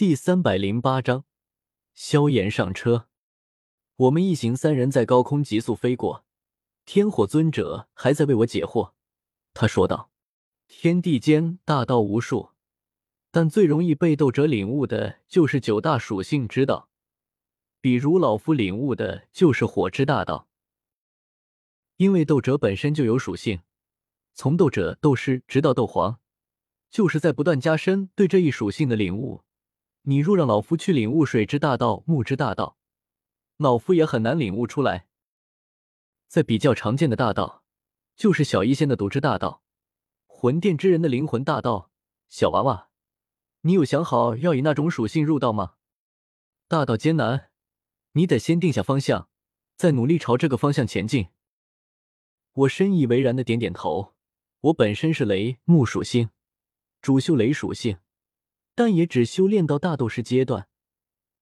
第三百零八章，萧炎上车。我们一行三人在高空急速飞过，天火尊者还在为我解惑。他说道：“天地间大道无数，但最容易被斗者领悟的就是九大属性之道。比如老夫领悟的就是火之大道，因为斗者本身就有属性，从斗者、斗师直到斗皇。”就是在不断加深对这一属性的领悟。你若让老夫去领悟水之大道、木之大道，老夫也很难领悟出来。在比较常见的大道，就是小医仙的毒之大道，魂殿之人的灵魂大道。小娃娃，你有想好要以那种属性入道吗？大道艰难，你得先定下方向，再努力朝这个方向前进。我深以为然的点点头。我本身是雷木属性。主修雷属性，但也只修炼到大斗士阶段，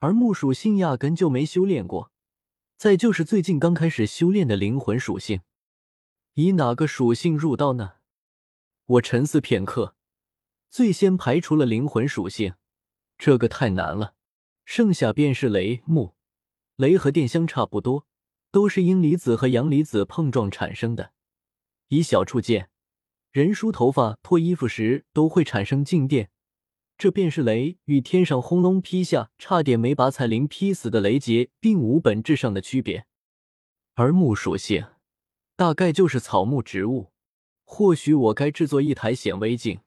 而木属性压根就没修炼过。再就是最近刚开始修炼的灵魂属性，以哪个属性入道呢？我沉思片刻，最先排除了灵魂属性，这个太难了。剩下便是雷木，雷和电相差不多，都是阴离子和阳离子碰撞产生的。以小处见。人梳头发、脱衣服时都会产生静电，这便是雷与天上轰隆劈下，差点没把彩铃劈死的雷劫，并无本质上的区别。而木属性，大概就是草木植物。或许我该制作一台显微镜，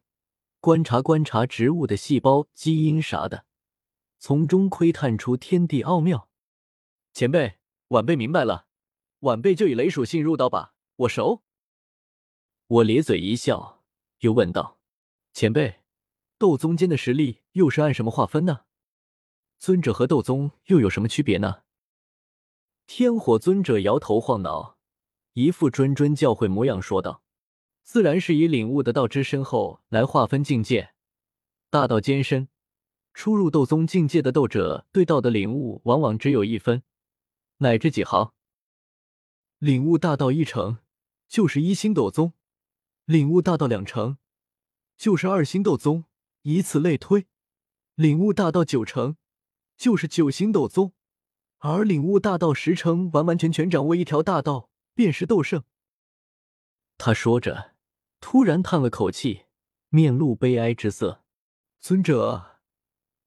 观察观察植物的细胞、基因啥的，从中窥探出天地奥妙。前辈，晚辈明白了，晚辈就以雷属性入道吧，我熟。我咧嘴一笑，又问道：“前辈，斗宗间的实力又是按什么划分呢？尊者和斗宗又有什么区别呢？”天火尊者摇头晃脑，一副谆谆教诲模样，说道：“自然是以领悟的道之深厚来划分境界。大道艰深，初入斗宗境界的斗者对道的领悟往往只有一分，乃至几毫。领悟大道一成，就是一星斗宗。”领悟大道两成，就是二星斗宗，以此类推；领悟大道九成，就是九星斗宗；而领悟大道十成，完完全全掌握一条大道，便是斗圣。他说着，突然叹了口气，面露悲哀之色。尊者，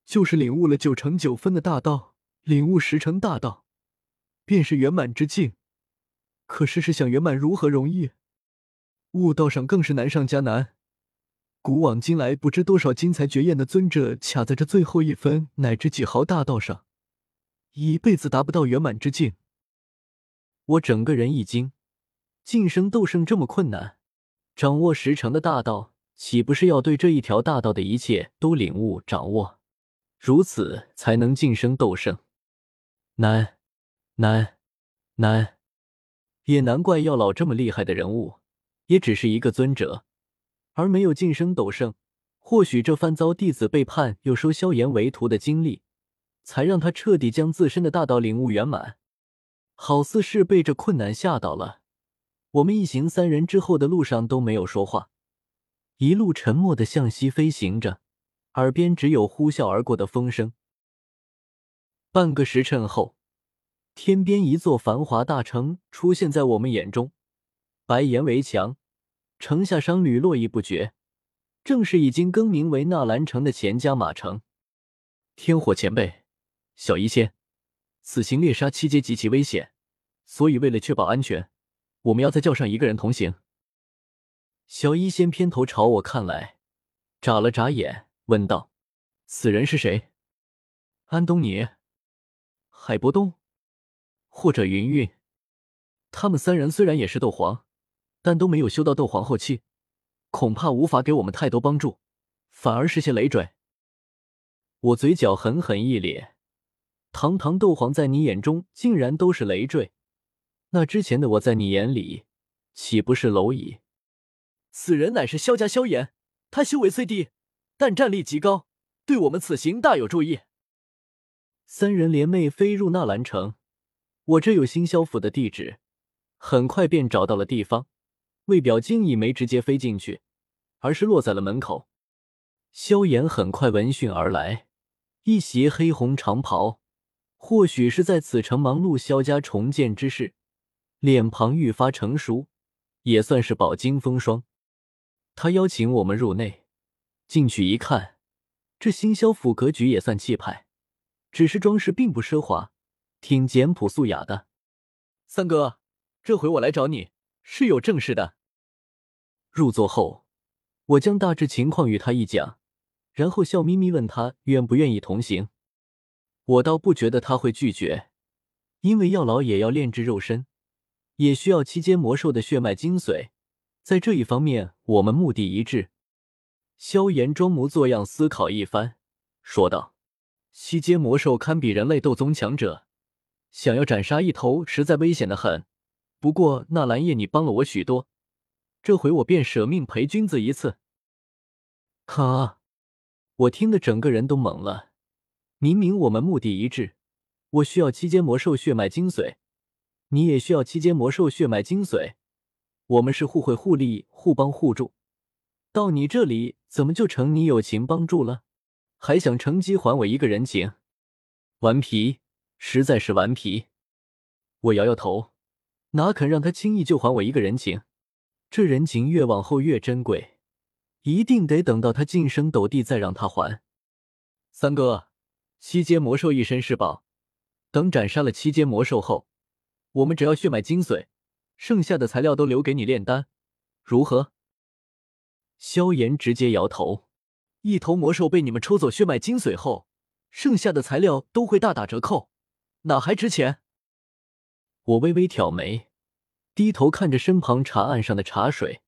就是领悟了九成九分的大道，领悟十成大道，便是圆满之境。可试试想圆满如何容易？悟道上更是难上加难，古往今来不知多少精彩绝艳的尊者，卡在这最后一分乃至几毫大道上，一辈子达不到圆满之境。我整个人一惊，晋升斗圣这么困难，掌握十成的大道，岂不是要对这一条大道的一切都领悟掌握，如此才能晋升斗圣？难，难，难！也难怪药老这么厉害的人物。也只是一个尊者，而没有晋升斗圣。或许这番遭弟子背叛又收萧炎为徒的经历，才让他彻底将自身的大道领悟圆满。好似是被这困难吓到了，我们一行三人之后的路上都没有说话，一路沉默的向西飞行着，耳边只有呼啸而过的风声。半个时辰后，天边一座繁华大城出现在我们眼中。白岩围墙，城下商旅络绎不绝，正是已经更名为纳兰城的钱家马城。天火前辈，小医仙，此行猎杀七阶极其危险，所以为了确保安全，我们要再叫上一个人同行。小医仙偏头朝我看来，眨了眨眼，问道：“此人是谁？安东尼、海波东，或者云云？他们三人虽然也是斗皇。”但都没有修到斗皇后期，恐怕无法给我们太多帮助，反而是些累赘。我嘴角狠狠一咧，堂堂斗皇在你眼中竟然都是累赘，那之前的我在你眼里岂不是蝼蚁？此人乃是萧家萧炎，他修为虽低，但战力极高，对我们此行大有助益。三人联袂飞入纳兰城，我这有星萧府的地址，很快便找到了地方。为表惊异，没直接飞进去，而是落在了门口。萧炎很快闻讯而来，一袭黑红长袍，或许是在此城忙碌萧家重建之事，脸庞愈发成熟，也算是饱经风霜。他邀请我们入内，进去一看，这新萧府格局也算气派，只是装饰并不奢华，挺简朴素雅的。三哥，这回我来找你是有正事的。入座后，我将大致情况与他一讲。然后笑眯眯问他愿不愿意同行，我倒不觉得他会拒绝，因为药老也要炼制肉身，也需要七阶魔兽的血脉精髓，在这一方面我们目的一致。萧炎装模作样思考一番，说道：“七阶魔兽堪比人类斗宗强者，想要斩杀一头，实在危险的很。不过纳兰叶，你帮了我许多，这回我便舍命陪君子一次。”哈。我听得整个人都懵了。明明我们目的一致，我需要七阶魔兽血脉精髓，你也需要七阶魔兽血脉精髓，我们是互惠互利、互帮互助。到你这里，怎么就成你友情帮助了？还想乘机还我一个人情？顽皮，实在是顽皮！我摇摇头，哪肯让他轻易就还我一个人情？这人情越往后越珍贵。一定得等到他晋升斗帝再让他还。三哥，七阶魔兽一身是宝，等斩杀了七阶魔兽后，我们只要血脉精髓，剩下的材料都留给你炼丹，如何？萧炎直接摇头。一头魔兽被你们抽走血脉精髓后，剩下的材料都会大打折扣，哪还值钱？我微微挑眉，低头看着身旁茶案上的茶水，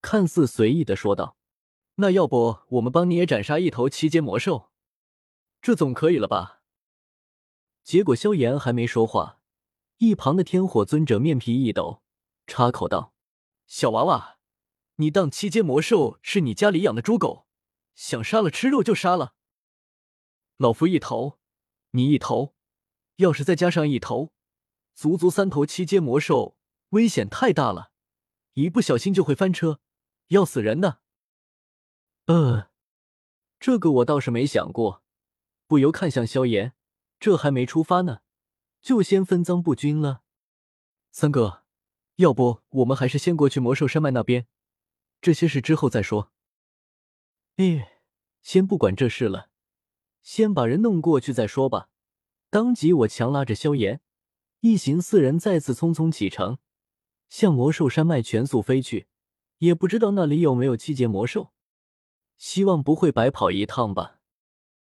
看似随意的说道。那要不我们帮你也斩杀一头七阶魔兽，这总可以了吧？结果萧炎还没说话，一旁的天火尊者面皮一抖，插口道：“小娃娃，你当七阶魔兽是你家里养的猪狗，想杀了吃肉就杀了？老夫一头，你一头，要是再加上一头，足足三头七阶魔兽，危险太大了，一不小心就会翻车，要死人的。”呃，这个我倒是没想过，不由看向萧炎，这还没出发呢，就先分赃不均了。三哥，要不我们还是先过去魔兽山脉那边，这些事之后再说。哎，先不管这事了，先把人弄过去再说吧。当即我强拉着萧炎，一行四人再次匆匆启程，向魔兽山脉全速飞去。也不知道那里有没有七阶魔兽。希望不会白跑一趟吧。